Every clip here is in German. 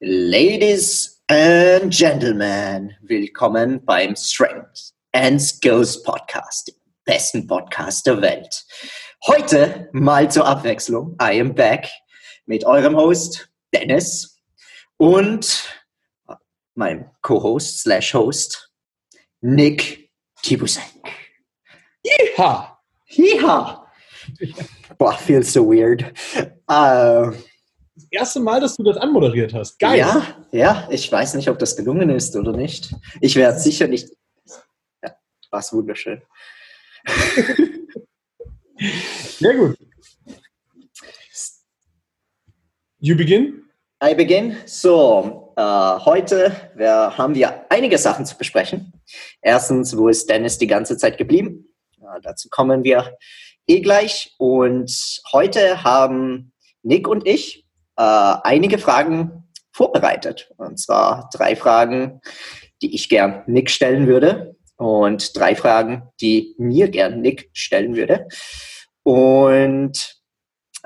Ladies and Gentlemen, willkommen beim Strength and Skills Podcast, dem besten Podcast der Welt. Heute mal zur Abwechslung, I am back mit eurem Host Dennis und meinem Co-Host slash Host Nick Tibusek. Yeehaw! Yeehaw! Boah, feels so weird. Uh, das erste Mal, dass du das anmoderiert hast. Geil. Ja, ja, ich weiß nicht, ob das gelungen ist oder nicht. Ich werde sicher nicht. Ja, war es wunderschön. Sehr gut. You begin? I begin. So, äh, heute wir, haben wir einige Sachen zu besprechen. Erstens, wo ist Dennis die ganze Zeit geblieben? Ja, dazu kommen wir eh gleich. Und heute haben Nick und ich äh, einige Fragen vorbereitet. Und zwar drei Fragen, die ich gern Nick stellen würde und drei Fragen, die mir gern Nick stellen würde. Und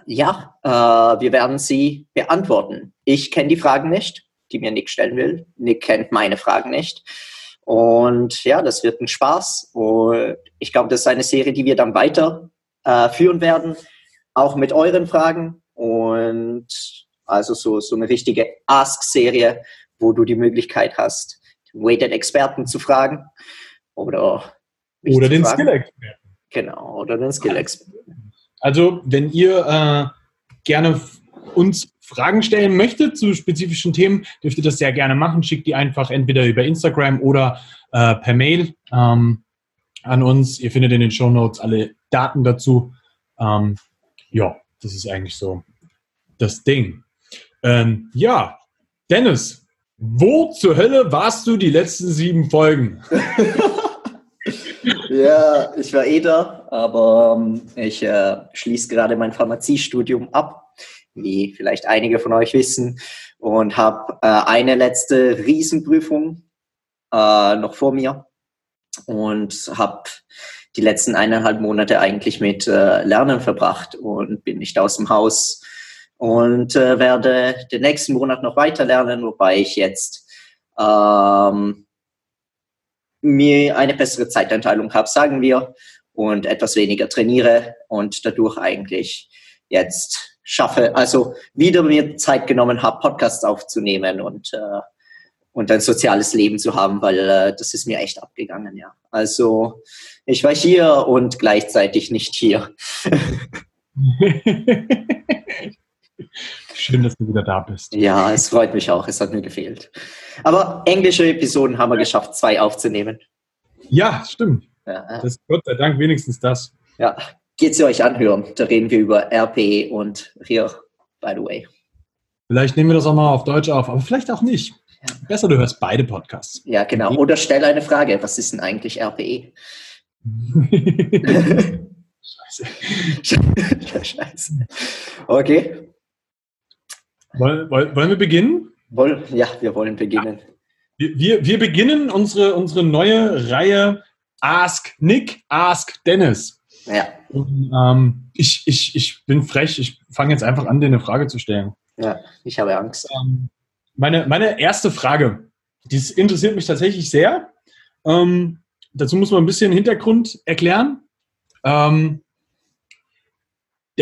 ja, äh, wir werden sie beantworten. Ich kenne die Fragen nicht, die mir Nick stellen will. Nick kennt meine Fragen nicht. Und ja, das wird ein Spaß. Und ich glaube, das ist eine Serie, die wir dann weiter äh, führen werden, auch mit euren Fragen. Und also so, so eine richtige Ask-Serie, wo du die Möglichkeit hast, Weighted Experten zu fragen oder, oder den Skill-Experten. Genau, oder den Skill-Experten. Also, wenn ihr äh, gerne uns Fragen stellen möchtet zu spezifischen Themen, dürft ihr das sehr gerne machen. Schickt die einfach entweder über Instagram oder äh, per Mail ähm, an uns. Ihr findet in den Show Notes alle Daten dazu. Ähm, ja, das ist eigentlich so das Ding. Ähm, ja, Dennis, wo zur Hölle warst du die letzten sieben Folgen? ja, ich war eh da, aber ähm, ich äh, schließe gerade mein Pharmaziestudium ab, wie vielleicht einige von euch wissen, und habe äh, eine letzte Riesenprüfung äh, noch vor mir und habe die letzten eineinhalb Monate eigentlich mit äh, Lernen verbracht und bin nicht aus dem Haus und äh, werde den nächsten Monat noch weiter lernen, wobei ich jetzt ähm, mir eine bessere Zeiteinteilung habe, sagen wir, und etwas weniger trainiere und dadurch eigentlich jetzt schaffe, also wieder mir Zeit genommen habe, Podcasts aufzunehmen und, äh, und ein soziales Leben zu haben, weil äh, das ist mir echt abgegangen, ja. Also ich war hier und gleichzeitig nicht hier. Schön, dass du wieder da bist. Ja, es freut mich auch. Es hat mir gefehlt. Aber englische Episoden haben wir geschafft, zwei aufzunehmen. Ja, stimmt. Ja. Das Gott sei Dank wenigstens das. Ja, geht sie euch anhören. Da reden wir über RP und RIR, by the way. Vielleicht nehmen wir das auch mal auf Deutsch auf, aber vielleicht auch nicht. Ja. Besser, du hörst beide Podcasts. Ja, genau. Oder stell eine Frage. Was ist denn eigentlich RPE? Scheiße. Scheiße. Okay. Wollen, wollen wir beginnen? Woll, ja, wir wollen beginnen. Wir, wir, wir beginnen unsere, unsere neue Reihe Ask Nick, Ask Dennis. Ja. Und, ähm, ich, ich, ich bin frech, ich fange jetzt einfach an, dir eine Frage zu stellen. Ja, ich habe Angst. Ähm, meine, meine erste Frage, die interessiert mich tatsächlich sehr. Ähm, dazu muss man ein bisschen Hintergrund erklären. Ähm,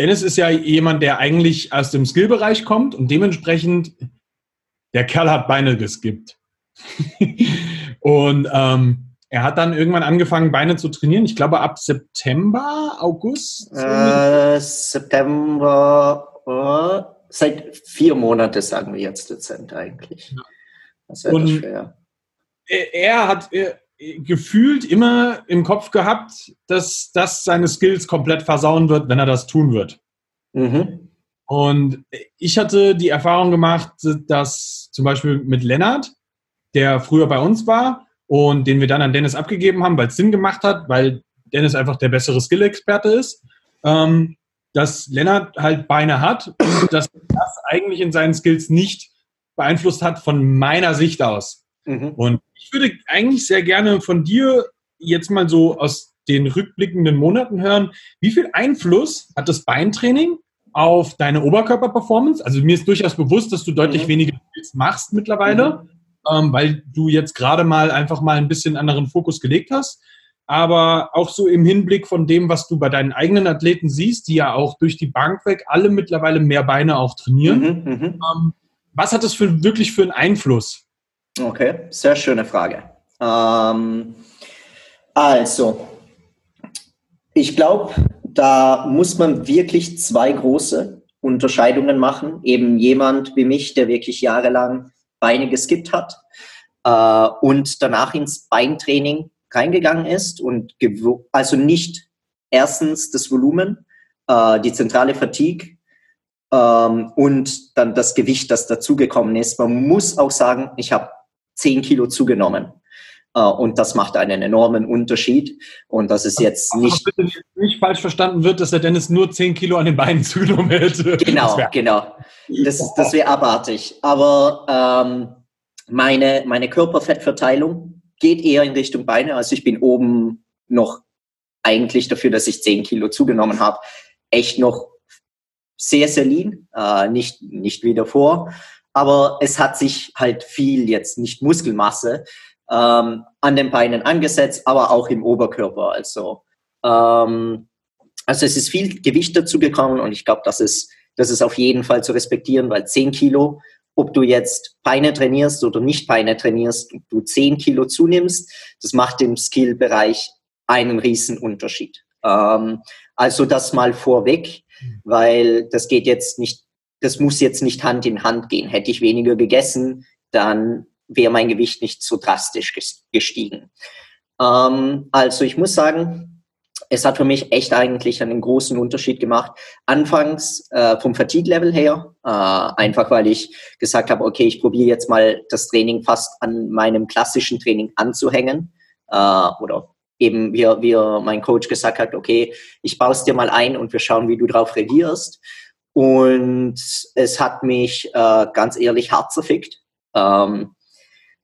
Dennis ist ja jemand, der eigentlich aus dem Skillbereich kommt und dementsprechend, der Kerl hat Beine geskippt. und ähm, er hat dann irgendwann angefangen, Beine zu trainieren. Ich glaube ab September, August? Äh, September, uh, seit vier Monaten sagen wir jetzt dezent eigentlich. Das und schwer. Er, hat gefühlt immer im Kopf gehabt, dass das seine Skills komplett versauen wird, wenn er das tun wird. Mhm. Und ich hatte die Erfahrung gemacht, dass zum Beispiel mit Lennart, der früher bei uns war und den wir dann an Dennis abgegeben haben, weil es Sinn gemacht hat, weil Dennis einfach der bessere Skill-Experte ist, ähm, dass Lennart halt Beine hat und dass das eigentlich in seinen Skills nicht beeinflusst hat von meiner Sicht aus. Mhm. Und ich würde eigentlich sehr gerne von dir jetzt mal so aus den rückblickenden Monaten hören, wie viel Einfluss hat das Beintraining auf deine Oberkörperperformance? Also mir ist durchaus bewusst, dass du deutlich mhm. weniger machst mittlerweile, mhm. ähm, weil du jetzt gerade mal einfach mal ein bisschen anderen Fokus gelegt hast. Aber auch so im Hinblick von dem, was du bei deinen eigenen Athleten siehst, die ja auch durch die Bank weg alle mittlerweile mehr Beine auch trainieren. Mhm, mhm. ähm, was hat das für, wirklich für einen Einfluss? Okay, sehr schöne Frage. Ähm, also, ich glaube, da muss man wirklich zwei große Unterscheidungen machen. Eben jemand wie mich, der wirklich jahrelang Beine geskippt hat äh, und danach ins Beintraining reingegangen ist und also nicht erstens das Volumen, äh, die zentrale Fatigue ähm, und dann das Gewicht, das dazugekommen ist. Man muss auch sagen, ich habe 10 Kilo zugenommen. Uh, und das macht einen enormen Unterschied. Und das ist jetzt nicht. Aber bitte nicht falsch verstanden wird, dass der Dennis nur 10 Kilo an den Beinen zugenommen hätte. Genau, das genau. Das, das wäre abartig. Aber ähm, meine, meine Körperfettverteilung geht eher in Richtung Beine. Also ich bin oben noch eigentlich dafür, dass ich 10 Kilo zugenommen habe, echt noch sehr, sehr lean. Äh, nicht, nicht wie davor. Aber es hat sich halt viel jetzt, nicht Muskelmasse, ähm, an den Beinen angesetzt, aber auch im Oberkörper. Also, ähm, also es ist viel Gewicht dazu gekommen und ich glaube, das ist, das ist auf jeden Fall zu respektieren, weil 10 Kilo, ob du jetzt Beine trainierst oder nicht Beine trainierst, du 10 Kilo zunimmst, das macht im Skillbereich einen riesen Unterschied. Ähm, also das mal vorweg, hm. weil das geht jetzt nicht das muss jetzt nicht Hand in Hand gehen. Hätte ich weniger gegessen, dann wäre mein Gewicht nicht so drastisch gestiegen. Ähm, also ich muss sagen, es hat für mich echt eigentlich einen großen Unterschied gemacht. Anfangs äh, vom Fatigue-Level her, äh, einfach weil ich gesagt habe, okay, ich probiere jetzt mal das Training fast an meinem klassischen Training anzuhängen. Äh, oder eben wie, wie mein Coach gesagt hat, okay, ich baue es dir mal ein und wir schauen, wie du darauf reagierst. Und es hat mich äh, ganz ehrlich hart zerfickt. Ähm,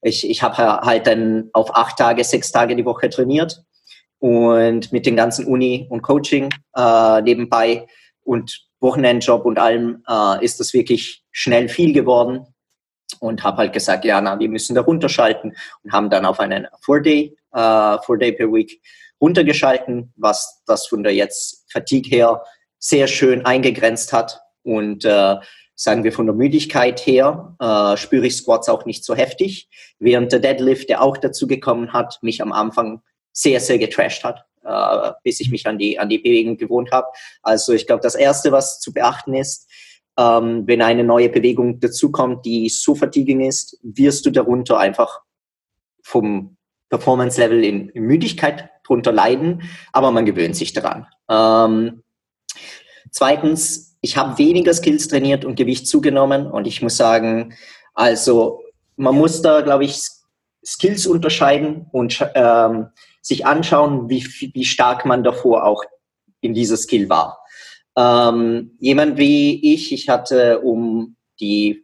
ich ich habe halt dann auf acht Tage, sechs Tage die Woche trainiert und mit den ganzen Uni und Coaching äh, nebenbei und Wochenendjob und allem äh, ist das wirklich schnell viel geworden und habe halt gesagt, ja, na, wir müssen da runterschalten und haben dann auf einen Four-Day, äh, Four-Day per Week runtergeschalten, was das von der jetzt Fatigue her sehr schön eingegrenzt hat. Und äh, sagen wir von der Müdigkeit her, äh, spüre ich Squats auch nicht so heftig, während der Deadlift, der auch dazu gekommen hat, mich am Anfang sehr, sehr getrashed hat, äh, bis ich mich an die, an die Bewegung gewohnt habe. Also ich glaube, das Erste, was zu beachten ist, ähm, wenn eine neue Bewegung dazukommt, die so fatiguing ist, wirst du darunter einfach vom Performance-Level in, in Müdigkeit drunter leiden, aber man gewöhnt sich daran. Ähm, Zweitens, ich habe weniger Skills trainiert und Gewicht zugenommen und ich muss sagen, also man muss da, glaube ich, Skills unterscheiden und ähm, sich anschauen, wie, wie stark man davor auch in dieser Skill war. Ähm, jemand wie ich, ich hatte um die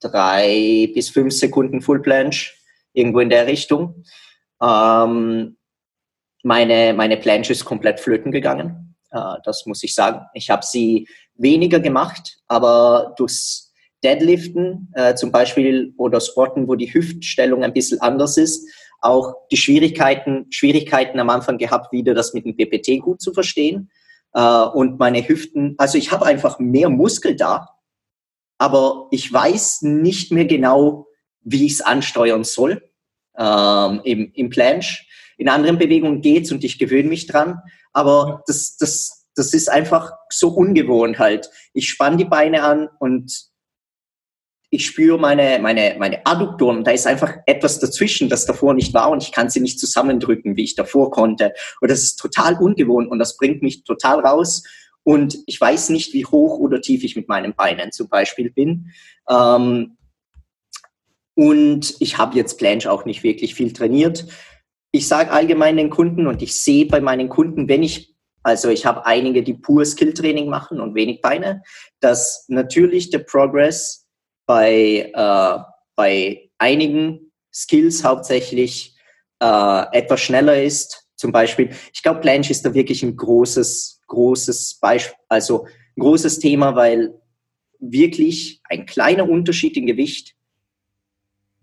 drei bis fünf Sekunden Full Planche irgendwo in der Richtung. Ähm, meine, meine Planche ist komplett flöten gegangen. Äh, das muss ich sagen. Ich habe sie weniger gemacht, aber durchs Deadliften äh, zum Beispiel oder Squatten, wo die Hüftstellung ein bisschen anders ist, auch die Schwierigkeiten, Schwierigkeiten am Anfang gehabt, wieder das mit dem PPT gut zu verstehen. Äh, und meine Hüften, also ich habe einfach mehr Muskel da, aber ich weiß nicht mehr genau, wie ich es ansteuern soll ähm, im, im Planche. In anderen Bewegungen geht's und ich gewöhne mich dran. Aber das, das, das ist einfach so ungewohnt halt. Ich spanne die Beine an und ich spüre meine, meine, meine Adduktoren. Da ist einfach etwas dazwischen, das davor nicht war und ich kann sie nicht zusammendrücken, wie ich davor konnte. Und das ist total ungewohnt und das bringt mich total raus. Und ich weiß nicht, wie hoch oder tief ich mit meinen Beinen zum Beispiel bin. Ähm, und ich habe jetzt Planche auch nicht wirklich viel trainiert ich sage allgemein den Kunden und ich sehe bei meinen Kunden, wenn ich, also ich habe einige, die pur Skill-Training machen und wenig Beine, dass natürlich der Progress bei, äh, bei einigen Skills hauptsächlich äh, etwas schneller ist. Zum Beispiel, ich glaube, Planche ist da wirklich ein großes, großes Beispiel, also ein großes Thema, weil wirklich ein kleiner Unterschied im Gewicht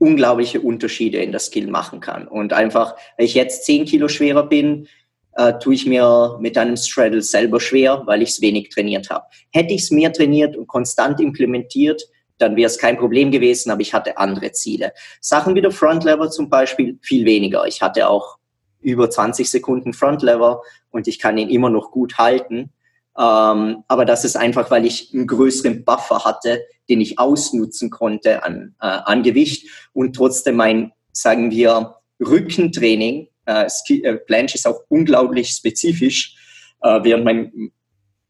unglaubliche Unterschiede in der Skill machen kann. Und einfach, wenn ich jetzt zehn Kilo schwerer bin, äh, tue ich mir mit einem Straddle selber schwer, weil ich es wenig trainiert habe. Hätte ich es mehr trainiert und konstant implementiert, dann wäre es kein Problem gewesen, aber ich hatte andere Ziele. Sachen wie der Front Lever zum Beispiel viel weniger. Ich hatte auch über 20 Sekunden Front Lever und ich kann ihn immer noch gut halten. Ähm, aber das ist einfach, weil ich einen größeren Buffer hatte, den ich ausnutzen konnte an, äh, an Gewicht und trotzdem mein, sagen wir, Rückentraining, äh, äh, Planche ist auch unglaublich spezifisch, äh, während mein,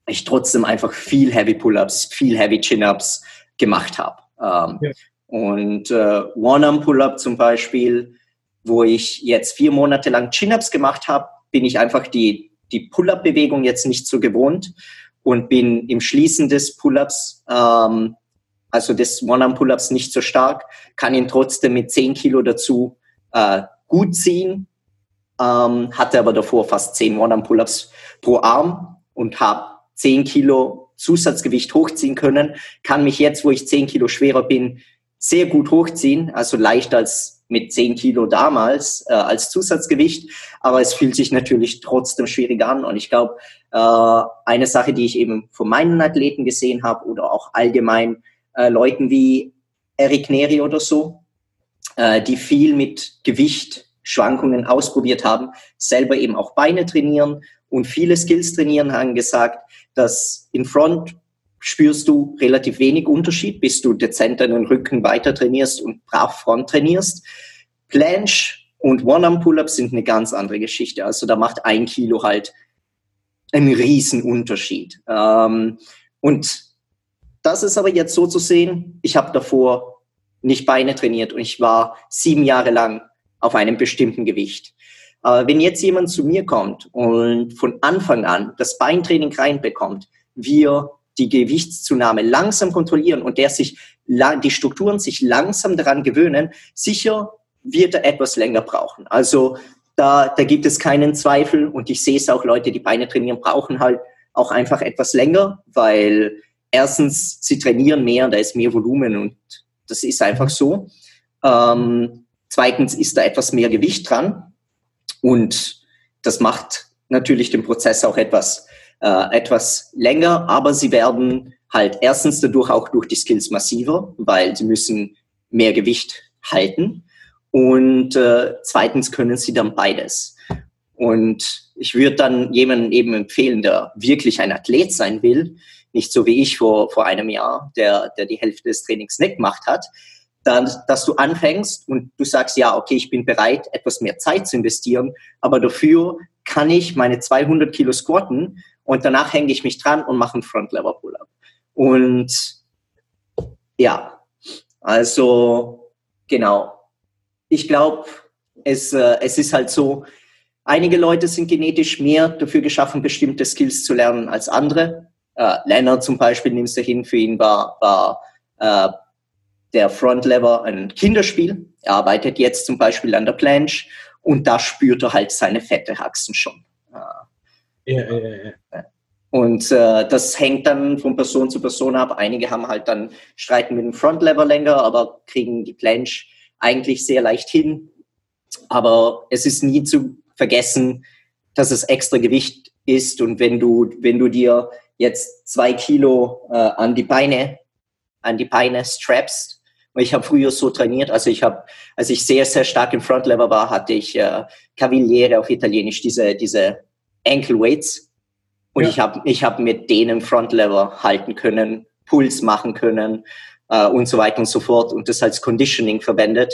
ich trotzdem einfach viel Heavy Pull-Ups, viel Heavy Chin-Ups gemacht habe. Ähm, ja. Und äh, One-Arm-Pull-Up zum Beispiel, wo ich jetzt vier Monate lang Chin-Ups gemacht habe, bin ich einfach die die Pull-up-Bewegung jetzt nicht so gewohnt und bin im Schließen des Pull-ups, ähm, also des One-Arm-Pull-ups nicht so stark, kann ihn trotzdem mit 10 Kilo dazu äh, gut ziehen, ähm, hatte aber davor fast 10 One-Arm-Pull-ups pro Arm und habe 10 Kilo Zusatzgewicht hochziehen können, kann mich jetzt, wo ich 10 Kilo schwerer bin, sehr gut hochziehen, also leichter als mit 10 Kilo damals äh, als Zusatzgewicht, aber es fühlt sich natürlich trotzdem schwierig an. Und ich glaube, äh, eine Sache, die ich eben von meinen Athleten gesehen habe oder auch allgemein äh, Leuten wie Eric Neri oder so, äh, die viel mit Gewichtschwankungen ausprobiert haben, selber eben auch Beine trainieren und viele Skills trainieren, haben gesagt, dass in Front spürst du relativ wenig Unterschied, bis du dezent deinen Rücken weiter trainierst und brav Front trainierst. Planche und One-Arm-Pull-Ups sind eine ganz andere Geschichte. Also da macht ein Kilo halt einen riesen Unterschied. Ähm, und das ist aber jetzt so zu sehen, ich habe davor nicht Beine trainiert und ich war sieben Jahre lang auf einem bestimmten Gewicht. Aber wenn jetzt jemand zu mir kommt und von Anfang an das Beintraining reinbekommt, wir die Gewichtszunahme langsam kontrollieren und der sich die Strukturen sich langsam daran gewöhnen, sicher wird er etwas länger brauchen. Also da, da gibt es keinen Zweifel und ich sehe es auch, Leute, die Beine trainieren, brauchen halt auch einfach etwas länger, weil erstens, sie trainieren mehr, da ist mehr Volumen und das ist einfach so. Ähm, zweitens ist da etwas mehr Gewicht dran und das macht natürlich den Prozess auch etwas äh, etwas länger, aber sie werden halt erstens dadurch auch durch die Skills massiver, weil sie müssen mehr Gewicht halten und äh, zweitens können sie dann beides. Und ich würde dann jemanden eben empfehlen, der wirklich ein Athlet sein will, nicht so wie ich vor, vor einem Jahr, der, der die Hälfte des Trainings nicht gemacht hat, dann, dass du anfängst und du sagst, ja, okay, ich bin bereit, etwas mehr Zeit zu investieren, aber dafür kann ich meine 200 Kilo squatten und danach hänge ich mich dran und mache einen Front Lever Pull-up. Und ja, also genau. Ich glaube, es, äh, es ist halt so, einige Leute sind genetisch mehr dafür geschaffen, bestimmte Skills zu lernen als andere. Äh, Leonard zum Beispiel, nimmst du hin, für ihn war, war äh, der Front Lever ein Kinderspiel. Er arbeitet jetzt zum Beispiel an der Planche und da spürt er halt seine fette Haxen schon. Ja, ja, ja. Und äh, das hängt dann von Person zu Person ab. Einige haben halt dann streiten mit dem Front Lever länger, aber kriegen die Planche eigentlich sehr leicht hin. Aber es ist nie zu vergessen, dass es extra Gewicht ist. Und wenn du, wenn du dir jetzt zwei Kilo äh, an die Beine, an die Beine strappst, ich habe früher so trainiert, also ich habe, als ich sehr, sehr stark im Front Lever war, hatte ich äh, Cavaliere auf Italienisch, diese, diese Ankle Weights. Und ja. ich habe ich hab mit denen Front Lever halten können, Puls machen können äh, und so weiter und so fort und das als Conditioning verwendet.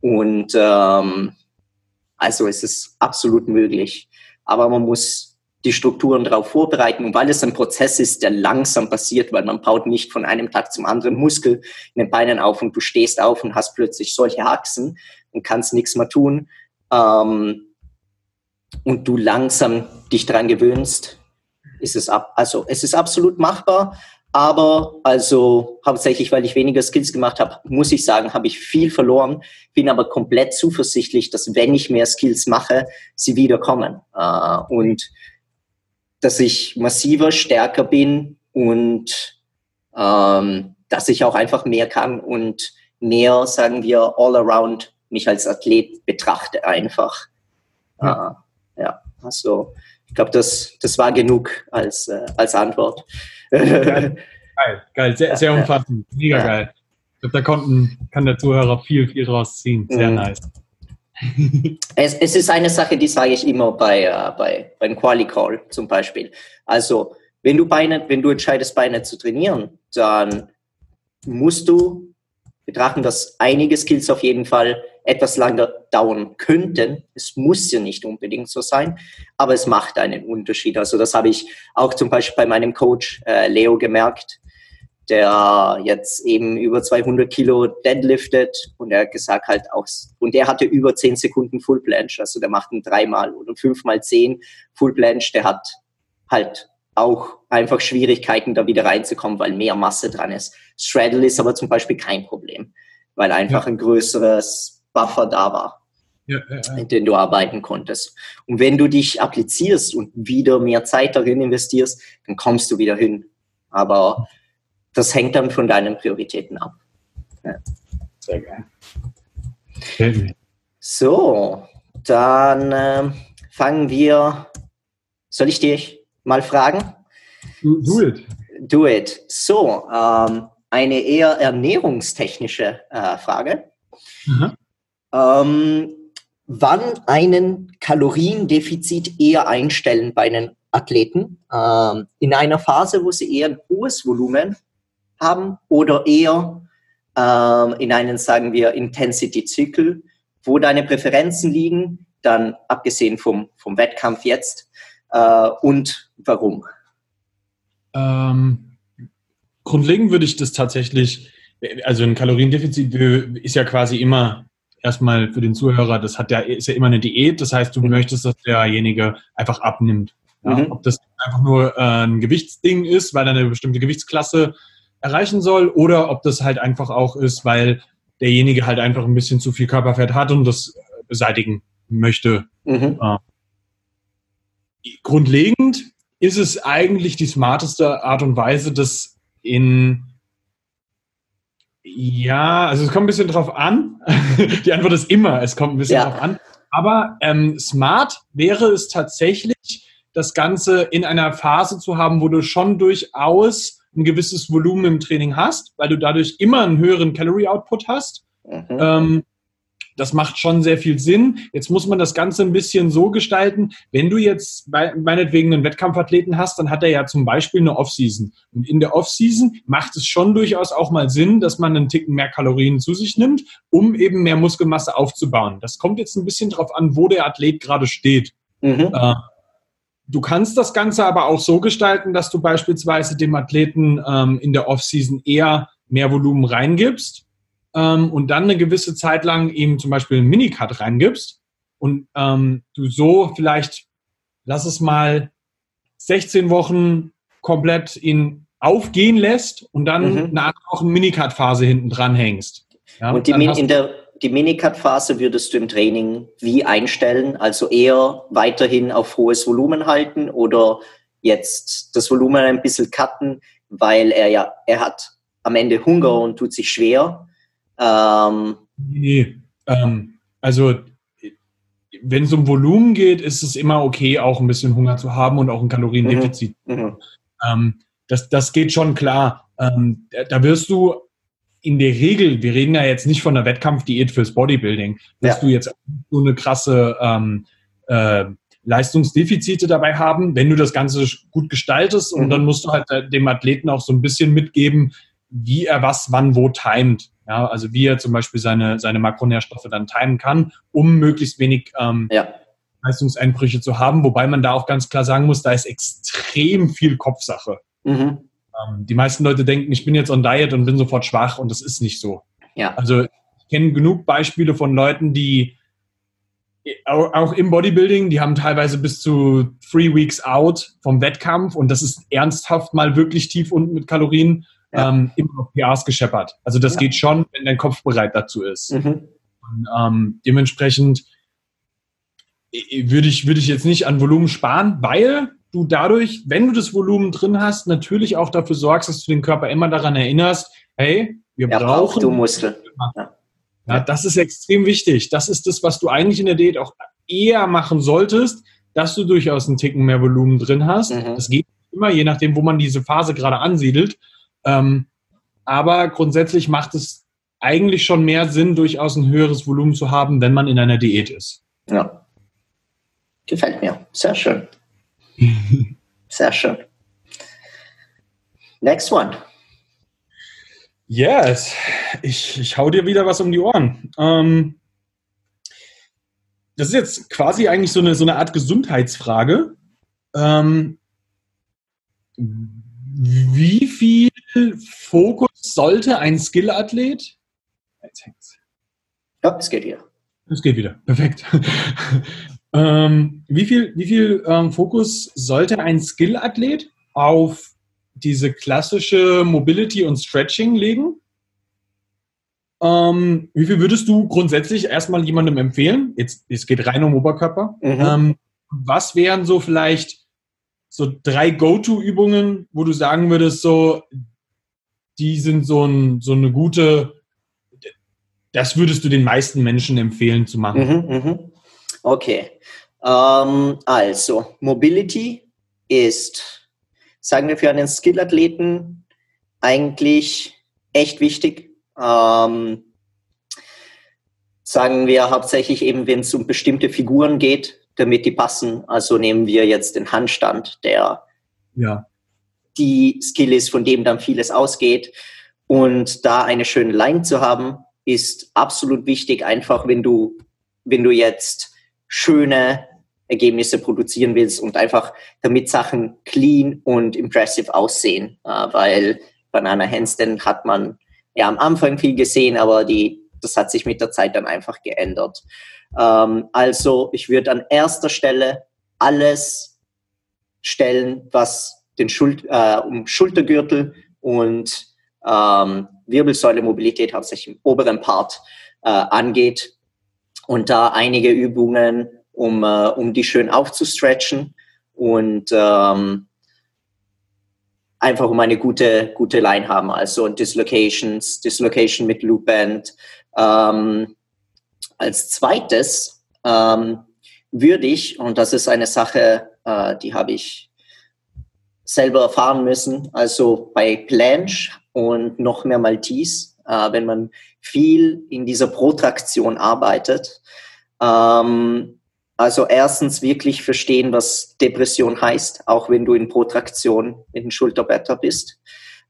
Und ähm, also es ist absolut möglich. Aber man muss die Strukturen darauf vorbereiten. Und weil es ein Prozess ist, der langsam passiert, weil man baut nicht von einem Tag zum anderen Muskel in den Beinen auf und du stehst auf und hast plötzlich solche Achsen und kannst nichts mehr tun. Ähm, und du langsam dich daran gewöhnst, ist es ab, also es ist absolut machbar. Aber also hauptsächlich, weil ich weniger Skills gemacht habe, muss ich sagen, habe ich viel verloren. Bin aber komplett zuversichtlich, dass wenn ich mehr Skills mache, sie wiederkommen. Äh, und dass ich massiver, stärker bin und ähm, dass ich auch einfach mehr kann und mehr, sagen wir, all around mich als Athlet betrachte einfach. Ja, uh, ja also ich glaube, das, das war genug als, äh, als Antwort. Geil, geil, sehr, sehr umfassend, mega ja. geil. Ich glaube, da konnten, kann der Zuhörer viel, viel draus ziehen. Sehr mhm. nice. es, es ist eine Sache, die sage ich immer bei, äh, bei beim Quali Call zum Beispiel. Also wenn du Beine, wenn du entscheidest, Beine zu trainieren, dann musst du betrachten, dass einige Skills auf jeden Fall etwas länger dauern könnten. Es muss ja nicht unbedingt so sein, aber es macht einen Unterschied. Also das habe ich auch zum Beispiel bei meinem Coach äh, Leo gemerkt, der jetzt eben über 200 Kilo deadliftet und er hat gesagt halt auch, und der hatte über 10 Sekunden Full Planche, also der macht einen dreimal oder fünfmal 10 Full Planche, der hat halt auch einfach Schwierigkeiten, da wieder reinzukommen, weil mehr Masse dran ist. Straddle ist aber zum Beispiel kein Problem, weil einfach ja. ein größeres Buffer da war, ja, ja, mit dem du arbeiten konntest. Und wenn du dich applizierst und wieder mehr Zeit darin investierst, dann kommst du wieder hin. Aber das hängt dann von deinen Prioritäten ab. Sehr geil. So, dann äh, fangen wir. Soll ich dich mal fragen? Do it. Do it. So, ähm, eine eher ernährungstechnische äh, Frage. Mhm. Ähm, wann einen Kaloriendefizit eher einstellen bei einem Athleten? Ähm, in einer Phase, wo sie eher ein hohes Volumen haben oder eher ähm, in einen, sagen wir, Intensity-Zyklus, wo deine Präferenzen liegen, dann abgesehen vom, vom Wettkampf jetzt äh, und warum? Ähm, grundlegend würde ich das tatsächlich, also ein Kaloriendefizit ist ja quasi immer erstmal für den Zuhörer, das hat ja, ist ja immer eine Diät, das heißt, du mhm. möchtest, dass derjenige einfach abnimmt. Ja? Mhm. Ob das einfach nur äh, ein Gewichtsding ist, weil er eine bestimmte Gewichtsklasse erreichen soll, oder ob das halt einfach auch ist, weil derjenige halt einfach ein bisschen zu viel Körperfett hat und das beseitigen möchte. Mhm. Äh, grundlegend ist es eigentlich die smarteste Art und Weise, das in ja, also es kommt ein bisschen drauf an. die Antwort ist immer, es kommt ein bisschen ja. drauf an. Aber ähm, smart wäre es tatsächlich, das Ganze in einer Phase zu haben, wo du schon durchaus ein gewisses Volumen im Training hast, weil du dadurch immer einen höheren Calorie Output hast. Mhm. Ähm, das macht schon sehr viel Sinn. Jetzt muss man das Ganze ein bisschen so gestalten. Wenn du jetzt meinetwegen einen Wettkampfathleten hast, dann hat er ja zum Beispiel eine Offseason. Und in der Offseason macht es schon durchaus auch mal Sinn, dass man einen Ticken mehr Kalorien zu sich nimmt, um eben mehr Muskelmasse aufzubauen. Das kommt jetzt ein bisschen drauf an, wo der Athlet gerade steht. Mhm. Äh, du kannst das Ganze aber auch so gestalten, dass du beispielsweise dem Athleten ähm, in der Offseason eher mehr Volumen reingibst ähm, und dann eine gewisse Zeit lang ihm zum Beispiel einen Minicut reingibst und ähm, du so vielleicht, lass es mal 16 Wochen komplett ihn aufgehen lässt und dann mhm. eine acht Wochen Minicut-Phase hinten dran hängst. Ja, und die, in der, die Minicut-Phase würdest du im Training wie einstellen? Also eher weiterhin auf hohes Volumen halten oder jetzt das Volumen ein bisschen cutten, weil er ja, er hat am Ende Hunger und tut sich schwer ähm, nee, ähm, also wenn es um Volumen geht, ist es immer okay, auch ein bisschen Hunger zu haben und auch ein Kaloriendefizit. Mhm. Mhm. Ähm, das, das geht schon klar. Ähm, da wirst du in der Regel, wir reden ja jetzt nicht von einer Wettkampfdiät fürs Bodybuilding, dass ja. du jetzt so eine krasse ähm, äh, Leistungsdefizite dabei haben, wenn du das Ganze gut gestaltest und mhm. dann musst du halt dem Athleten auch so ein bisschen mitgeben, wie er was wann wo timet. Ja, also wie er zum Beispiel seine, seine Makronährstoffe dann timen kann, um möglichst wenig ähm, ja. Leistungseinbrüche zu haben. Wobei man da auch ganz klar sagen muss, da ist extrem viel Kopfsache. Mhm. Ähm, die meisten Leute denken, ich bin jetzt on Diet und bin sofort schwach und das ist nicht so. Ja. Also ich kenne genug Beispiele von Leuten, die auch im Bodybuilding, die haben teilweise bis zu three weeks out vom Wettkampf und das ist ernsthaft mal wirklich tief unten mit Kalorien ja. ähm, immer auf PRs gescheppert. Also das ja. geht schon, wenn dein Kopf bereit dazu ist. Mhm. Und, ähm, dementsprechend würde ich, würde ich jetzt nicht an Volumen sparen, weil du dadurch, wenn du das Volumen drin hast, natürlich auch dafür sorgst, dass du den Körper immer daran erinnerst, hey, Wir ja, brauchen du Muskel. Ja. ja, das ist extrem wichtig. Das ist das, was du eigentlich in der Diät auch eher machen solltest, dass du durchaus einen Ticken mehr Volumen drin hast. Mhm. Das geht immer, je nachdem, wo man diese Phase gerade ansiedelt. Ähm, aber grundsätzlich macht es eigentlich schon mehr Sinn, durchaus ein höheres Volumen zu haben, wenn man in einer Diät ist. Ja. Gefällt mir. Sehr schön. Sehr schön. Next one. Yes, ich, ich hau dir wieder was um die Ohren. Ähm, das ist jetzt quasi eigentlich so eine, so eine Art Gesundheitsfrage. Ähm, wie viel Fokus sollte ein Skill-Athlet? Jetzt hängt's. Ja, es geht wieder. Es geht wieder. Perfekt. ähm, wie viel, wie viel ähm, Fokus sollte ein Skill-Athlet auf diese klassische Mobility und Stretching legen? Ähm, wie viel würdest du grundsätzlich erstmal jemandem empfehlen? Jetzt, es geht rein um Oberkörper. Mhm. Ähm, was wären so vielleicht so drei Go-To-Übungen, wo du sagen würdest, so, die sind so, ein, so eine gute, das würdest du den meisten Menschen empfehlen zu machen? Mhm, mhm. Okay. Ähm, also, Mobility ist, sagen wir für einen Skill-Athleten, eigentlich echt wichtig. Ähm, sagen wir hauptsächlich eben, wenn es um bestimmte Figuren geht, damit die passen. Also nehmen wir jetzt den Handstand, der ja. Die Skill ist, von dem dann vieles ausgeht. Und da eine schöne Line zu haben, ist absolut wichtig. Einfach, wenn du, wenn du jetzt schöne Ergebnisse produzieren willst und einfach damit Sachen clean und impressive aussehen. Äh, weil Banana Handstand hat man ja am Anfang viel gesehen, aber die, das hat sich mit der Zeit dann einfach geändert. Ähm, also ich würde an erster Stelle alles stellen, was den Schul äh, um Schultergürtel und ähm, Wirbelsäule-Mobilität hauptsächlich im oberen Part äh, angeht. Und da einige Übungen, um, äh, um die schön aufzustretchen und ähm, einfach um eine gute, gute Line haben. Also Dislocations, Dislocation mit Loop Band, ähm, als zweites ähm, würde ich, und das ist eine Sache, äh, die habe ich selber erfahren müssen, also bei Planche und noch mehr Maltese, äh, wenn man viel in dieser Protraktion arbeitet, ähm, also erstens wirklich verstehen, was Depression heißt, auch wenn du in Protraktion mit dem Schulterblätter bist.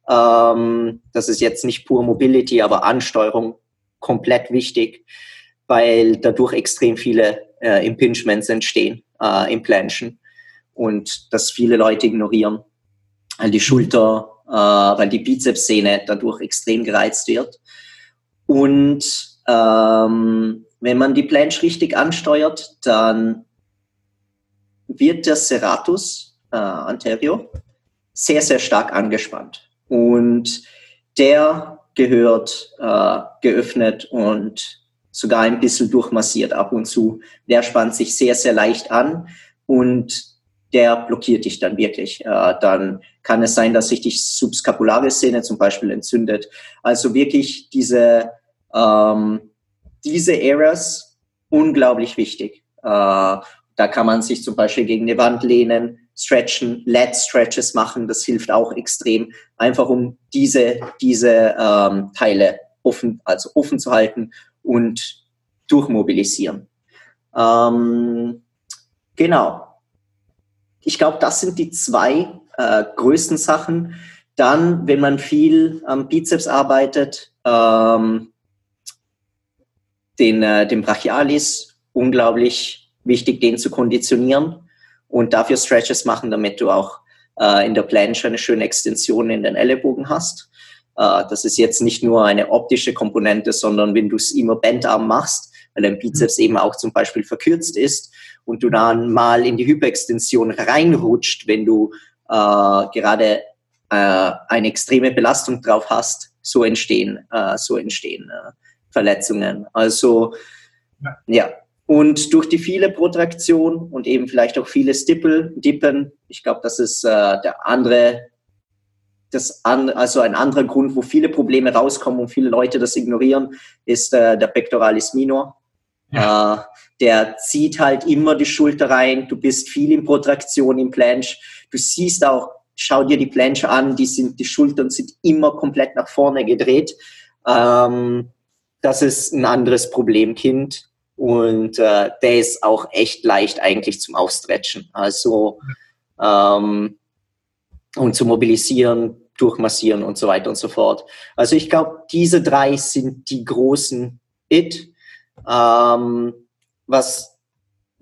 Ähm, das ist jetzt nicht pure Mobility, aber Ansteuerung komplett wichtig weil dadurch extrem viele äh, Impingements entstehen äh, im Planchen und das viele Leute ignorieren, weil die Schulter, äh, weil die Bizepssehne dadurch extrem gereizt wird. Und ähm, wenn man die Planche richtig ansteuert, dann wird der Serratus äh, anterior sehr, sehr stark angespannt. Und der gehört äh, geöffnet und sogar ein bisschen durchmassiert ab und zu. Der spannt sich sehr, sehr leicht an und der blockiert dich dann wirklich. Äh, dann kann es sein, dass sich die subskapulare Szene zum Beispiel entzündet. Also wirklich diese, ähm, diese Errors unglaublich wichtig. Äh, da kann man sich zum Beispiel gegen eine Wand lehnen, stretchen, Lat Stretches machen. Das hilft auch extrem, einfach um diese, diese ähm, Teile offen, also offen zu halten und durchmobilisieren. Ähm, genau. Ich glaube, das sind die zwei äh, größten Sachen. Dann, wenn man viel am Bizeps arbeitet, ähm, den, äh, den Brachialis, unglaublich wichtig, den zu konditionieren und dafür Stretches machen, damit du auch äh, in der Planche eine schöne Extension in den Ellenbogen hast. Äh, das ist jetzt nicht nur eine optische Komponente, sondern wenn du es immer Bandarm machst, weil dein Bizeps eben auch zum Beispiel verkürzt ist und du dann mal in die Hyperextension reinrutscht, wenn du äh, gerade äh, eine extreme Belastung drauf hast, so entstehen, äh, so entstehen äh, Verletzungen. Also ja. ja. Und durch die viele Protraktion und eben vielleicht auch viele Stippel, Dippen, ich glaube, das ist äh, der andere das an, also ein anderer Grund, wo viele Probleme rauskommen und viele Leute das ignorieren, ist äh, der Pectoralis minor. Ja. Äh, der zieht halt immer die Schulter rein. Du bist viel in Protraktion im Planche. Du siehst auch, schau dir die Planche an, die sind, die Schultern sind immer komplett nach vorne gedreht. Ähm, das ist ein anderes Problemkind und äh, der ist auch echt leicht eigentlich zum Aufstretchen. Also ähm, und zu mobilisieren, durchmassieren und so weiter und so fort. Also ich glaube, diese drei sind die großen It. Ähm, was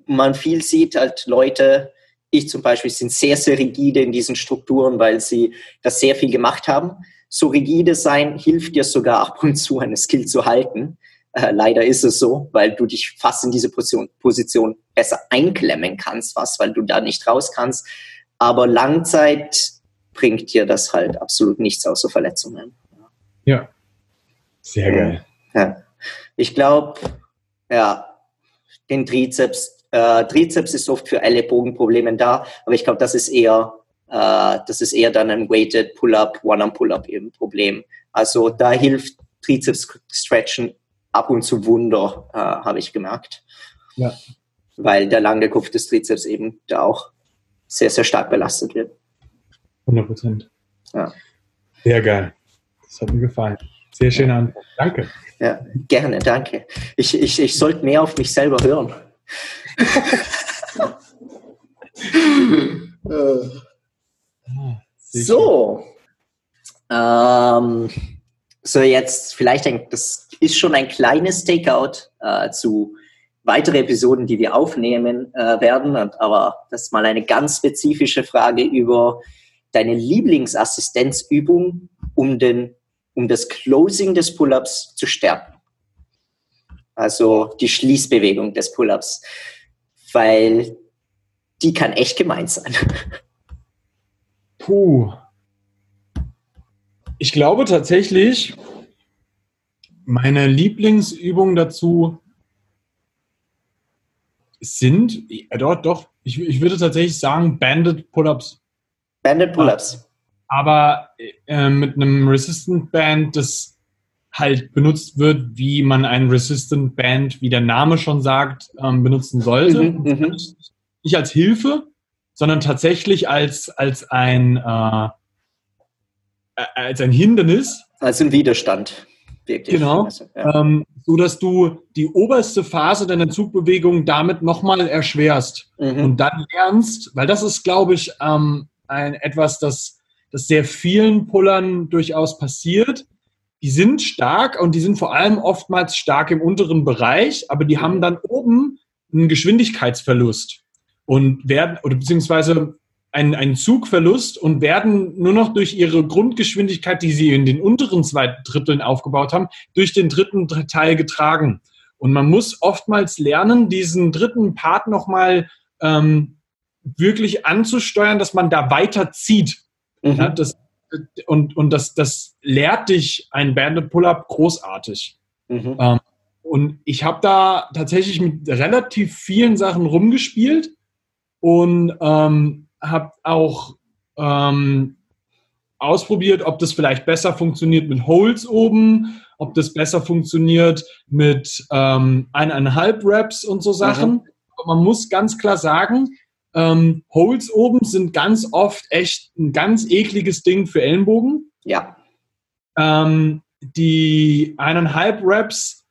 man viel sieht, halt Leute, ich zum Beispiel, sind sehr, sehr rigide in diesen Strukturen, weil sie das sehr viel gemacht haben. So rigide sein hilft dir sogar ab und zu eine Skill zu halten. Äh, leider ist es so, weil du dich fast in diese Position, Position besser einklemmen kannst, was, weil du da nicht raus kannst. Aber Langzeit bringt dir das halt absolut nichts außer Verletzungen. Ja, sehr geil. Ja. Ich glaube, ja, den Trizeps, äh, Trizeps ist oft für Ellenbogenprobleme da, aber ich glaube, das ist eher, äh, das ist eher dann ein Weighted Pull-up, One-Arm-Pull-up eben Problem. Also da hilft Trizeps-Stretchen ab und zu Wunder, äh, habe ich gemerkt. Ja. Weil der lange Kopf des Trizeps eben da auch sehr, sehr stark belastet wird. 100 Prozent. Ja. Sehr geil. Das hat mir gefallen. Sehr schöne Antwort. Danke. Ja, gerne, danke. Ich, ich, ich sollte mehr auf mich selber hören. so. Ähm, so, jetzt vielleicht ein, das ist schon ein kleines Takeout äh, zu weitere Episoden, die wir aufnehmen äh, werden. Aber das ist mal eine ganz spezifische Frage über deine Lieblingsassistenzübung, um, den, um das Closing des Pull-ups zu stärken. Also die Schließbewegung des Pull-ups. Weil die kann echt gemein sein. Puh. Ich glaube tatsächlich, meine Lieblingsübungen dazu sind, ja, doch, doch, ich, ich würde tatsächlich sagen Banded Pull-Ups. Banded Pull-Ups. Aber äh, mit einem Resistant Band, das halt benutzt wird, wie man ein Resistant Band, wie der Name schon sagt, ähm, benutzen sollte. Mhm, mhm. nicht als Hilfe, sondern tatsächlich als, als ein äh, als ein Hindernis. Als ein Widerstand. Wirklich. Genau. Also, ja. ähm, so dass du die oberste Phase deiner Zugbewegung damit nochmal erschwerst mhm. und dann lernst, weil das ist, glaube ich, ähm, ein, etwas, das, das sehr vielen Pullern durchaus passiert. Die sind stark und die sind vor allem oftmals stark im unteren Bereich, aber die haben dann oben einen Geschwindigkeitsverlust und werden, oder beziehungsweise einen, einen Zugverlust und werden nur noch durch ihre Grundgeschwindigkeit, die sie in den unteren zwei Dritteln aufgebaut haben, durch den dritten Teil getragen. Und man muss oftmals lernen, diesen dritten Part nochmal ähm, wirklich anzusteuern, dass man da weiter zieht. Mhm. Ja, das, und und das, das lehrt dich ein Banded Pull-Up großartig. Mhm. Ähm, und ich habe da tatsächlich mit relativ vielen Sachen rumgespielt und ähm, habe auch ähm, ausprobiert, ob das vielleicht besser funktioniert mit Holes oben, ob das besser funktioniert mit ähm, eineinhalb Reps und so Sachen. Mhm. Aber man muss ganz klar sagen, ähm, Holes oben sind ganz oft echt ein ganz ekliges Ding für Ellenbogen. Ja. Ähm, die eineinhalb Reps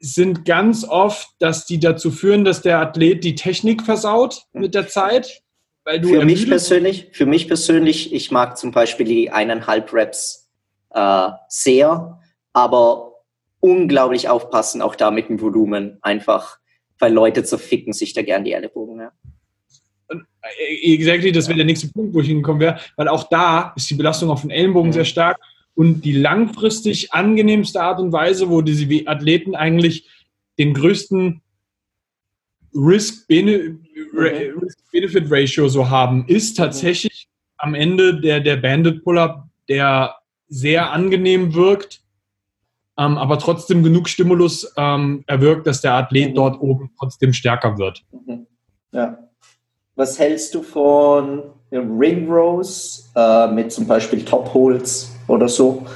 sind ganz oft, dass die dazu führen, dass der Athlet die Technik versaut mit der Zeit für mich persönlich, für mich persönlich, ich mag zum Beispiel die eineinhalb Reps äh, sehr, aber unglaublich aufpassen, auch da mit dem Volumen, einfach, weil Leute zerficken sich da gern die Ellenbogen. Ja. Äh, exactly, das wäre der nächste Punkt, wo ich hingekommen wäre, weil auch da ist die Belastung auf den Ellenbogen mhm. sehr stark und die langfristig angenehmste Art und Weise, wo diese Athleten eigentlich den größten Risk-Benefit-Ratio so haben, ist tatsächlich am Ende der, der Banded Pull-Up, der sehr angenehm wirkt, ähm, aber trotzdem genug Stimulus ähm, erwirkt, dass der Athlet mhm. dort oben trotzdem stärker wird. Mhm. Ja. Was hältst du von, Ring Rows äh, mit zum Beispiel Top Holes oder so.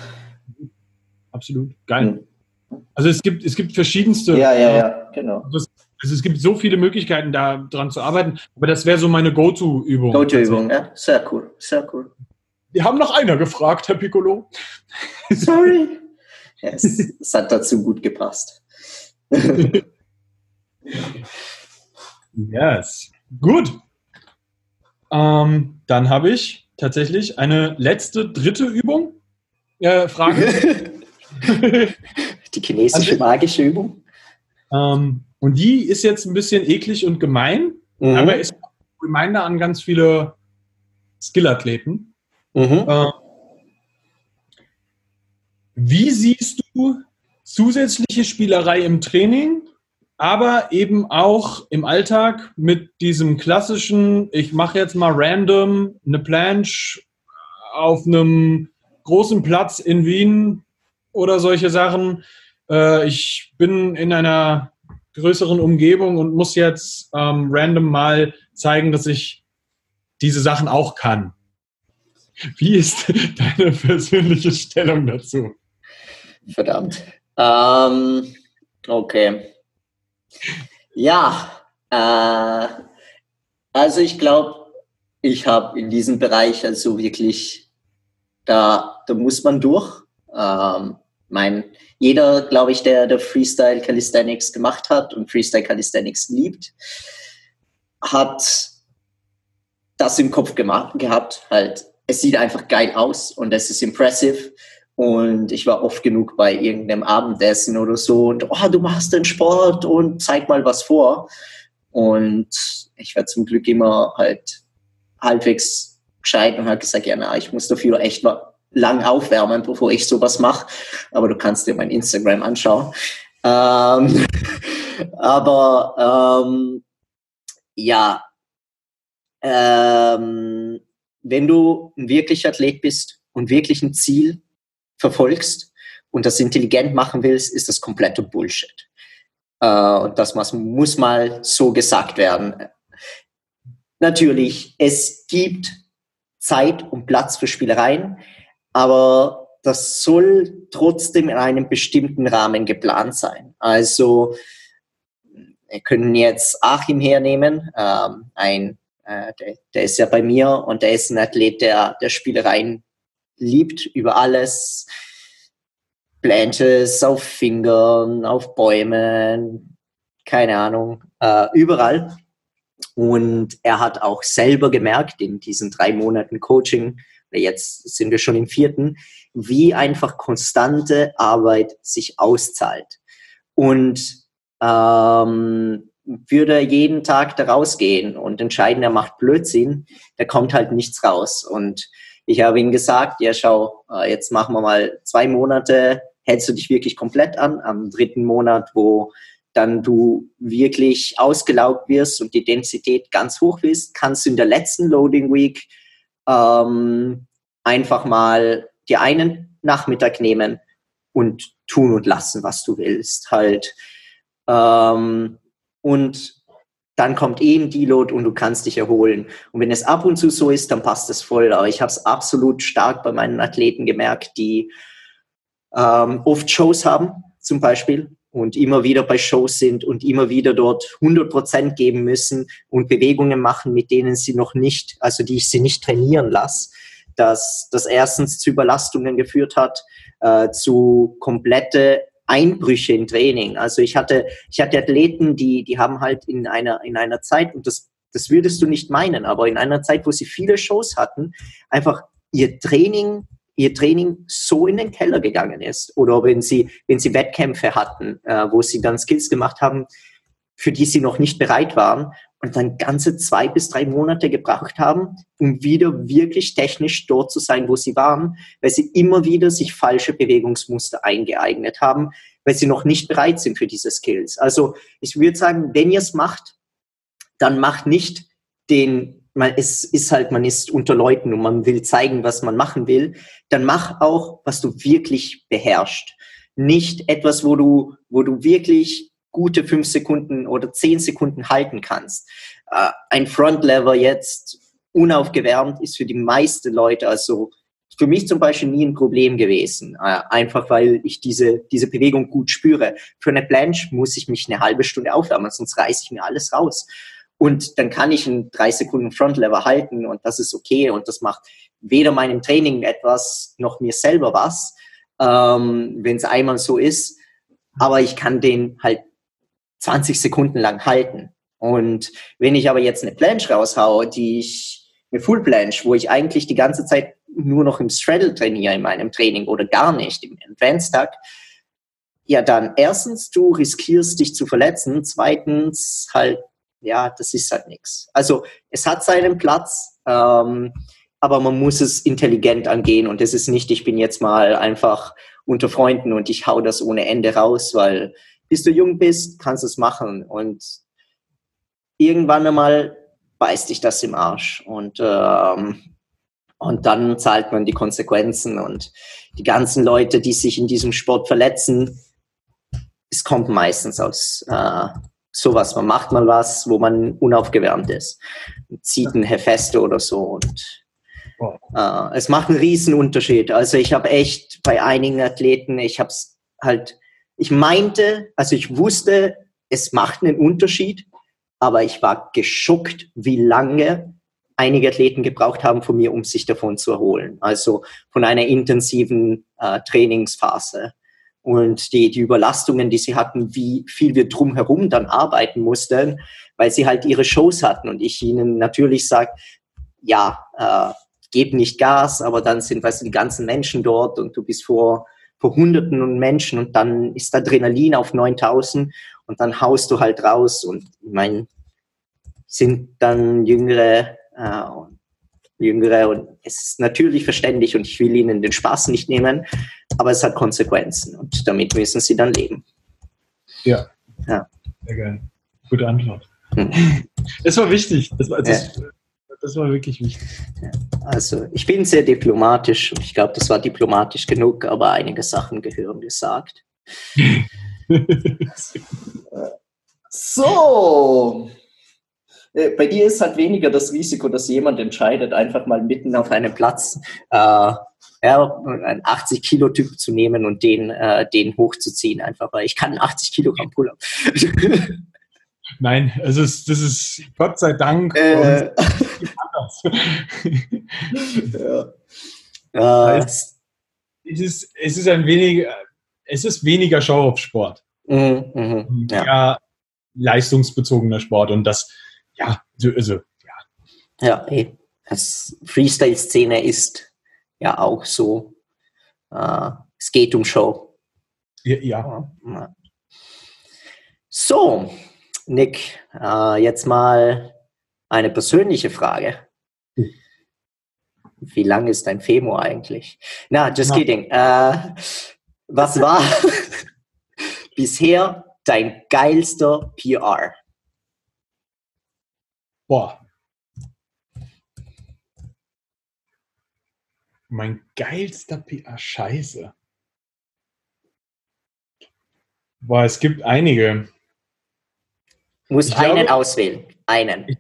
Absolut, geil. Mhm. Also es gibt, es gibt verschiedenste. Ja, ja, ja, genau. Das, also es gibt so viele Möglichkeiten, da dran zu arbeiten, aber das wäre so meine Go-To-Übung. Go-To-Übung, ja, sehr cool, sehr cool. Wir haben noch einer gefragt, Herr Piccolo. Sorry. ja, es, es hat dazu gut gepasst. yes. Gut. Ähm, dann habe ich tatsächlich eine letzte, dritte Übung. Äh, Frage. die chinesische magische Übung. Ähm, und die ist jetzt ein bisschen eklig und gemein, mhm. aber ist Reminder an ganz viele Skillathleten. Mhm. Äh, wie siehst du zusätzliche Spielerei im Training, aber eben auch im Alltag mit diesem klassischen, ich mache jetzt mal random eine Planche auf einem großen Platz in Wien oder solche Sachen. Äh, ich bin in einer größeren Umgebung und muss jetzt ähm, random mal zeigen, dass ich diese Sachen auch kann. Wie ist deine persönliche Stellung dazu? Verdammt. Ähm, okay. Ja, äh, also ich glaube, ich habe in diesem Bereich also wirklich, da, da muss man durch. Ähm, mein, jeder, glaube ich, der, der Freestyle Calisthenics gemacht hat und Freestyle Calisthenics liebt, hat das im Kopf gemacht, gehabt. Halt, es sieht einfach geil aus und es ist impressive. Und ich war oft genug bei irgendeinem Abendessen oder so und, oh, du machst den Sport und zeig mal was vor. Und ich war zum Glück immer halt halbwegs gescheit und habe gesagt, ja, na, ich muss dafür echt mal lang aufwärmen, bevor ich sowas mache. Aber du kannst dir mein Instagram anschauen. Ähm, aber ähm, ja, ähm, wenn du ein wirklicher Athlet bist und wirklich ein Ziel verfolgst und das intelligent machen willst, ist das komplette Bullshit. Äh, und das muss, mal so gesagt werden. Natürlich, es gibt Zeit und Platz für Spielereien aber das soll trotzdem in einem bestimmten Rahmen geplant sein. Also wir können jetzt Achim hernehmen, ähm, ein, äh, der, der, ist ja bei mir und der ist ein Athlet, der, der Spielereien liebt über alles. Blanches auf Fingern, auf Bäumen, keine Ahnung, äh, überall. Und er hat auch selber gemerkt in diesen drei Monaten Coaching, jetzt sind wir schon im vierten, wie einfach konstante Arbeit sich auszahlt. Und ähm, würde jeden Tag da rausgehen und entscheiden, er macht Blödsinn, da kommt halt nichts raus. Und ich habe ihm gesagt, ja schau, äh, jetzt machen wir mal zwei Monate, hältst du dich wirklich komplett an. Am dritten Monat, wo dann du wirklich ausgelaugt wirst und die Densität ganz hoch bist, kannst du in der letzten Loading Week ähm, einfach mal dir einen Nachmittag nehmen und tun und lassen, was du willst. Halt. Ähm, und dann kommt eben die Load und du kannst dich erholen. Und wenn es ab und zu so ist, dann passt es voll. Aber ich habe es absolut stark bei meinen Athleten gemerkt, die ähm, oft Shows haben, zum Beispiel, und immer wieder bei Shows sind und immer wieder dort 100 Prozent geben müssen und Bewegungen machen, mit denen sie noch nicht, also die ich sie nicht trainieren lasse, dass das erstens zu Überlastungen geführt hat, äh, zu komplette Einbrüche im Training. Also ich hatte, ich hatte Athleten, die, die haben halt in einer, in einer Zeit, und das, das würdest du nicht meinen, aber in einer Zeit, wo sie viele Shows hatten, einfach ihr Training ihr Training so in den Keller gegangen ist oder wenn sie, wenn sie Wettkämpfe hatten, äh, wo sie dann Skills gemacht haben, für die sie noch nicht bereit waren und dann ganze zwei bis drei Monate gebraucht haben, um wieder wirklich technisch dort zu sein, wo sie waren, weil sie immer wieder sich falsche Bewegungsmuster eingeeignet haben, weil sie noch nicht bereit sind für diese Skills. Also ich würde sagen, wenn ihr es macht, dann macht nicht den man, es ist halt, man ist unter Leuten und man will zeigen, was man machen will, dann mach auch, was du wirklich beherrschst. Nicht etwas, wo du, wo du wirklich gute fünf Sekunden oder zehn Sekunden halten kannst. Äh, ein Frontlever jetzt unaufgewärmt ist für die meisten Leute, also für mich zum Beispiel nie ein Problem gewesen, äh, einfach weil ich diese, diese Bewegung gut spüre. Für eine Planche muss ich mich eine halbe Stunde aufwärmen, sonst reiße ich mir alles raus. Und dann kann ich in drei Sekunden Frontlever halten und das ist okay und das macht weder meinem Training etwas noch mir selber was, ähm, wenn es einmal so ist. Aber ich kann den halt 20 Sekunden lang halten. Und wenn ich aber jetzt eine Planche raushaue, die ich, eine Full Planche, wo ich eigentlich die ganze Zeit nur noch im Straddle trainiere in meinem Training oder gar nicht im Advanced Tag, ja dann erstens, du riskierst dich zu verletzen, zweitens halt, ja, das ist halt nichts. Also es hat seinen Platz, ähm, aber man muss es intelligent angehen und es ist nicht, ich bin jetzt mal einfach unter Freunden und ich hau das ohne Ende raus, weil bis du jung bist, kannst du es machen. Und irgendwann einmal beißt dich das im Arsch. Und ähm, und dann zahlt man die Konsequenzen. Und die ganzen Leute, die sich in diesem Sport verletzen, es kommt meistens aus äh, sowas. Man macht mal was, wo man unaufgewärmt ist, zieht ein Hefeste oder so und äh, es macht einen riesen Unterschied. Also ich habe echt bei einigen Athleten, ich habe es halt, ich meinte, also ich wusste, es macht einen Unterschied, aber ich war geschockt, wie lange einige Athleten gebraucht haben von mir, um sich davon zu erholen. Also von einer intensiven äh, Trainingsphase. Und die, die Überlastungen, die sie hatten, wie viel wir drumherum dann arbeiten mussten, weil sie halt ihre Shows hatten. Und ich ihnen natürlich sage, ja, äh, gib nicht Gas, aber dann sind, weißt du, die ganzen Menschen dort und du bist vor, vor Hunderten und Menschen und dann ist Adrenalin auf 9000 und dann haust du halt raus und ich meine, sind dann jüngere äh, Jüngere und es ist natürlich verständlich und ich will ihnen den Spaß nicht nehmen, aber es hat Konsequenzen und damit müssen sie dann leben. Ja. ja. Sehr geil. Gute Antwort. Hm. Das war wichtig. Das war, das, ja. Das war wirklich wichtig. Also ich bin sehr diplomatisch und ich glaube, das war diplomatisch genug, aber einige Sachen gehören gesagt. so, äh, bei dir ist halt weniger das Risiko, dass jemand entscheidet, einfach mal mitten auf einem Platz äh, ja, einen 80 Kilo Typ zu nehmen und den, äh, den hochzuziehen, einfach weil ich kann 80 Kilogramm Pull-up. Nein, es ist, das ist Gott sei Dank äh, ja. Es, ist, es ist ein wenig, es ist weniger Show-off-Sport. Mhm, mh, ja. ja. leistungsbezogener Sport und das ja, also, ja. Ja, ey. Das Freestyle-Szene ist ja auch so. Äh, es geht um Show. Ja. ja. So, Nick, äh, jetzt mal eine persönliche Frage. Hm. Wie lang ist dein Femur eigentlich? Na, just Na. kidding. Äh, was war bisher dein geilster PR? Boah. Mein geilster PR, scheiße. Boah, es gibt einige. Ich einen glaube, auswählen. Einen. Ich,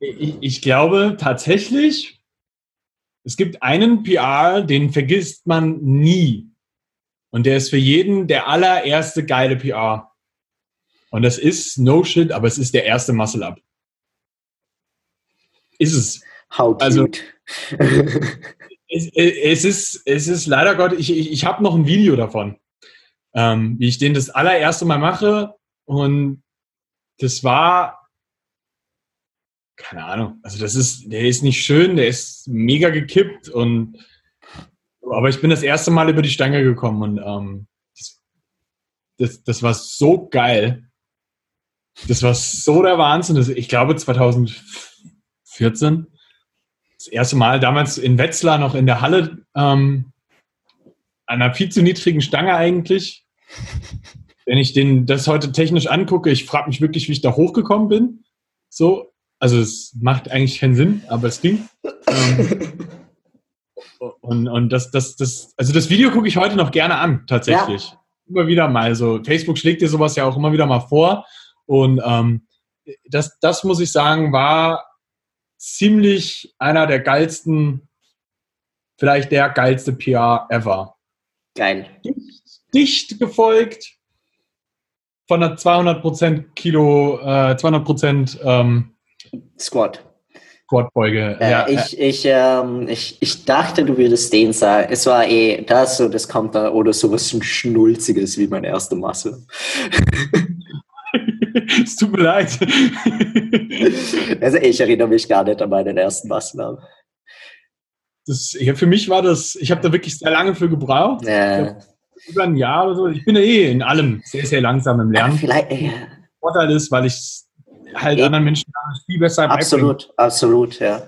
ich, ich, glaube tatsächlich, es gibt einen PR, den vergisst man nie. Und der ist für jeden der allererste geile PR. Und das ist no shit, aber es ist der erste Muscle Up ist es. How also, cute. Also, es, es, ist, es ist leider Gott, ich, ich, ich habe noch ein Video davon, ähm, wie ich den das allererste Mal mache und das war, keine Ahnung, also das ist, der ist nicht schön, der ist mega gekippt und aber ich bin das erste Mal über die Stange gekommen und ähm, das, das, das war so geil. Das war so der Wahnsinn. Ich glaube 2004 14. Das erste Mal damals in Wetzlar noch in der Halle, ähm, an einer viel zu niedrigen Stange eigentlich. Wenn ich den, das heute technisch angucke, ich frage mich wirklich, wie ich da hochgekommen bin. So, also es macht eigentlich keinen Sinn, aber es ging. Ähm, und, und das, das, das, also das Video gucke ich heute noch gerne an, tatsächlich. Ja. Immer wieder mal. So, Facebook schlägt dir sowas ja auch immer wieder mal vor. Und ähm, das, das muss ich sagen, war ziemlich einer der geilsten, vielleicht der geilste PR ever. Geil. Dicht, dicht gefolgt von der 200% Kilo, äh, 200% ähm, Squat. Squatbeuge. Äh, ja, ich, ich, ähm, ich, ich dachte, du würdest den sagen. Es war eh das so, das kommt da oder sowas Schnulziges wie meine erste Masse. es tut mir leid. also ich erinnere mich gar nicht an meinen ersten Massennamen. Das, ja, für mich war das, ich habe da wirklich sehr lange für gebraucht. Ja. Über ein Jahr oder so. Ich bin ja eh in allem sehr, sehr langsam im Lernen. Vielleicht, ja. Vorteil ist, weil ich halt anderen Menschen viel besser Absolut, beibringen. absolut, ja.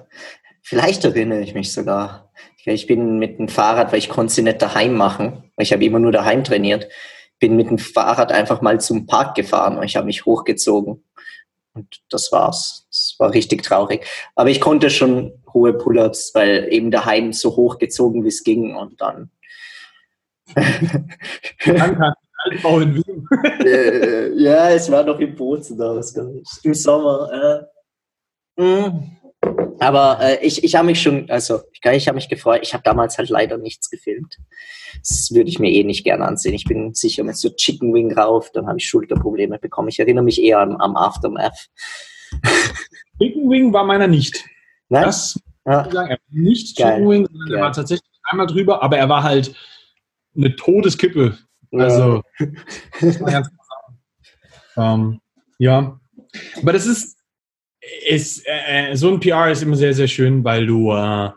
Vielleicht erinnere ich mich sogar. Ich bin mit dem Fahrrad, weil ich konnte sie nicht daheim machen. Ich habe immer nur daheim trainiert. Bin mit dem Fahrrad einfach mal zum Park gefahren und ich habe mich hochgezogen. Und das war's. Das war richtig traurig. Aber ich konnte schon hohe Pull-ups, weil eben daheim so hochgezogen, wie es ging. Und dann. Altbau in Wien. Äh, ja, es war noch im Bozen da, was Im Sommer. Äh. Mhm. Aber äh, ich, ich habe mich schon, also ich, ich habe mich gefreut. Ich habe damals halt leider nichts gefilmt. Das würde ich mir eh nicht gerne ansehen. Ich bin sicher mit so Chicken Wing rauf, dann habe ich Schulterprobleme bekommen. Ich erinnere mich eher am, am Aftermath. Chicken Wing war meiner nicht. Nein? Das ja. ich sagen, er war nicht Geil. Chicken Wing, sondern er war tatsächlich einmal drüber, aber er war halt eine Todeskippe. Also, ja. ähm, ja. Aber das ist, ist äh, so ein PR ist immer sehr, sehr schön, weil du, äh,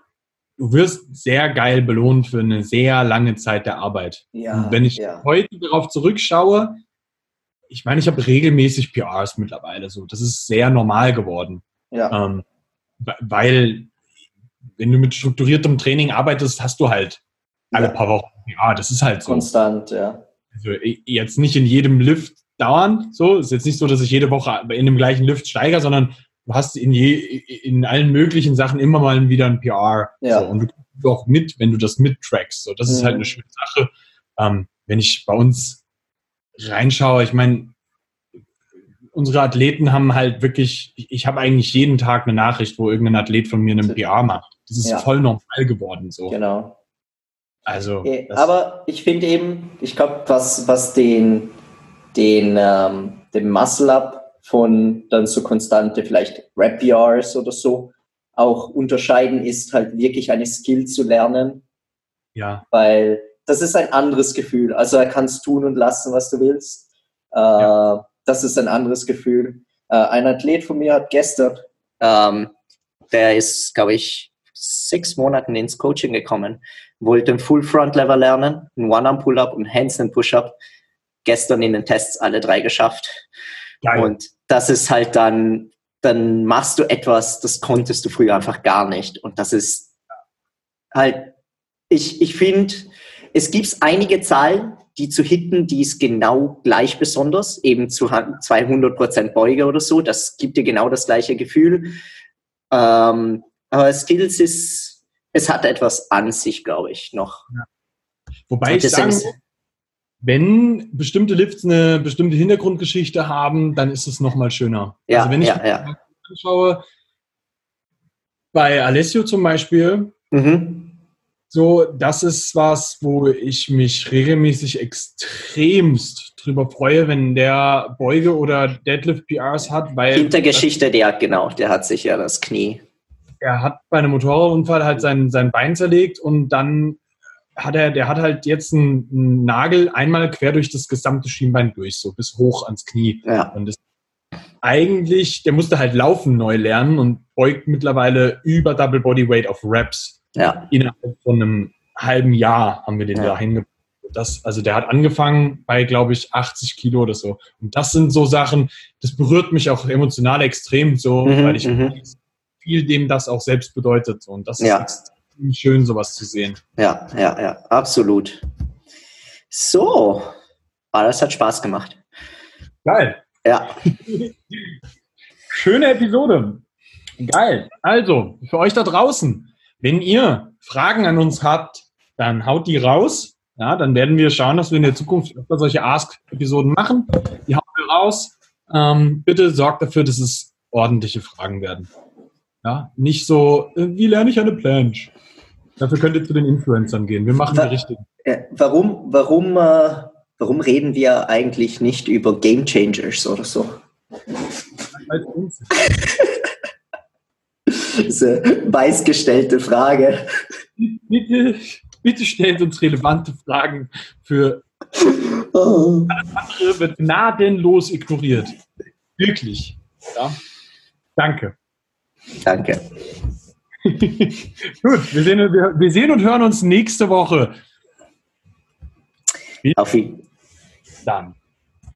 du wirst sehr geil belohnt für eine sehr lange Zeit der Arbeit. Ja, Und wenn ich ja. heute darauf zurückschaue, ich meine, ich habe regelmäßig PRs mittlerweile so. Das ist sehr normal geworden. Ja. Ähm, weil, wenn du mit strukturiertem Training arbeitest, hast du halt alle ja. paar Wochen. Ja, das ist halt so. Konstant, ja. Also jetzt nicht in jedem Lift dauernd so. Es ist jetzt nicht so, dass ich jede Woche in dem gleichen Lift steige, sondern du hast in, je, in allen möglichen Sachen immer mal wieder ein PR. Ja. So, und du kommst auch mit, wenn du das mittrackst. So, das mhm. ist halt mhm. eine schöne Sache. Ähm, wenn ich bei uns reinschaue, ich meine, unsere Athleten haben halt wirklich, ich habe eigentlich jeden Tag eine Nachricht, wo irgendein Athlet von mir einen PR macht. Das ist ja. voll normal geworden so. Genau. Also. Aber ich finde eben, ich glaube, was, was den, den, ähm, den Muscle-Up von dann so konstante vielleicht Rap-Yars oder so auch unterscheiden, ist halt wirklich eine Skill zu lernen. Ja. Weil das ist ein anderes Gefühl. Also er kannst tun und lassen, was du willst. Äh, ja. Das ist ein anderes Gefühl. Äh, ein Athlet von mir hat gestern, ähm, der ist, glaube ich, sechs Monaten ins Coaching gekommen wollte ein Full Front Lever lernen, ein One-Arm Pull-Up und Handstand Push-Up. Gestern in den Tests alle drei geschafft. Geil. Und das ist halt dann, dann machst du etwas, das konntest du früher einfach gar nicht. Und das ist halt, ich, ich finde, es gibt einige Zahlen, die zu hitten, die ist genau gleich besonders, eben zu 200% Beuge oder so. Das gibt dir genau das gleiche Gefühl. Ähm, aber Skills ist, es hat etwas an sich, glaube ich, noch. Ja. Wobei ich sagen wenn bestimmte Lifts eine bestimmte Hintergrundgeschichte haben, dann ist es nochmal schöner. Ja, also wenn ich ja, ja. anschaue, bei Alessio zum Beispiel, mhm. so, das ist was, wo ich mich regelmäßig extremst drüber freue, wenn der Beuge oder Deadlift PRs hat, weil. Hintergeschichte, der genau, der hat sich ja das Knie er hat bei einem Motorradunfall halt sein, sein Bein zerlegt und dann hat er, der hat halt jetzt einen, einen, Nagel einmal quer durch das gesamte Schienbein durch, so bis hoch ans Knie. Ja. Und das eigentlich, der musste halt Laufen neu lernen und beugt mittlerweile über Double Body Weight auf Reps. Ja. Innerhalb von einem halben Jahr haben wir den ja. da hingebracht. Das, also der hat angefangen bei, glaube ich, 80 Kilo oder so. Und das sind so Sachen, das berührt mich auch emotional extrem so, mhm, weil ich mhm viel dem das auch selbst bedeutet. Und das ja. ist schön, sowas zu sehen. Ja, ja, ja, absolut. So, ah, das hat Spaß gemacht. Geil. Ja. Schöne Episode. Geil. Also, für euch da draußen, wenn ihr Fragen an uns habt, dann haut die raus. Ja, dann werden wir schauen, dass wir in der Zukunft öfter solche Ask-Episoden machen. Die hauen wir raus. Ähm, bitte sorgt dafür, dass es ordentliche Fragen werden. Ja, nicht so, äh, wie lerne ich eine Planche? Dafür könnt ihr zu den Influencern gehen. Wir machen Wa die richtigen. Warum, warum, äh, warum reden wir eigentlich nicht über Game Changers oder so? Das ist eine weißgestellte Frage. Bitte, bitte stellt uns relevante Fragen für oh. alles andere wird gnadenlos ignoriert. Wirklich. Ja? Danke. Danke. Gut, wir sehen, wir, wir sehen, und hören uns nächste Woche. Auf Wiedersehen. Dann.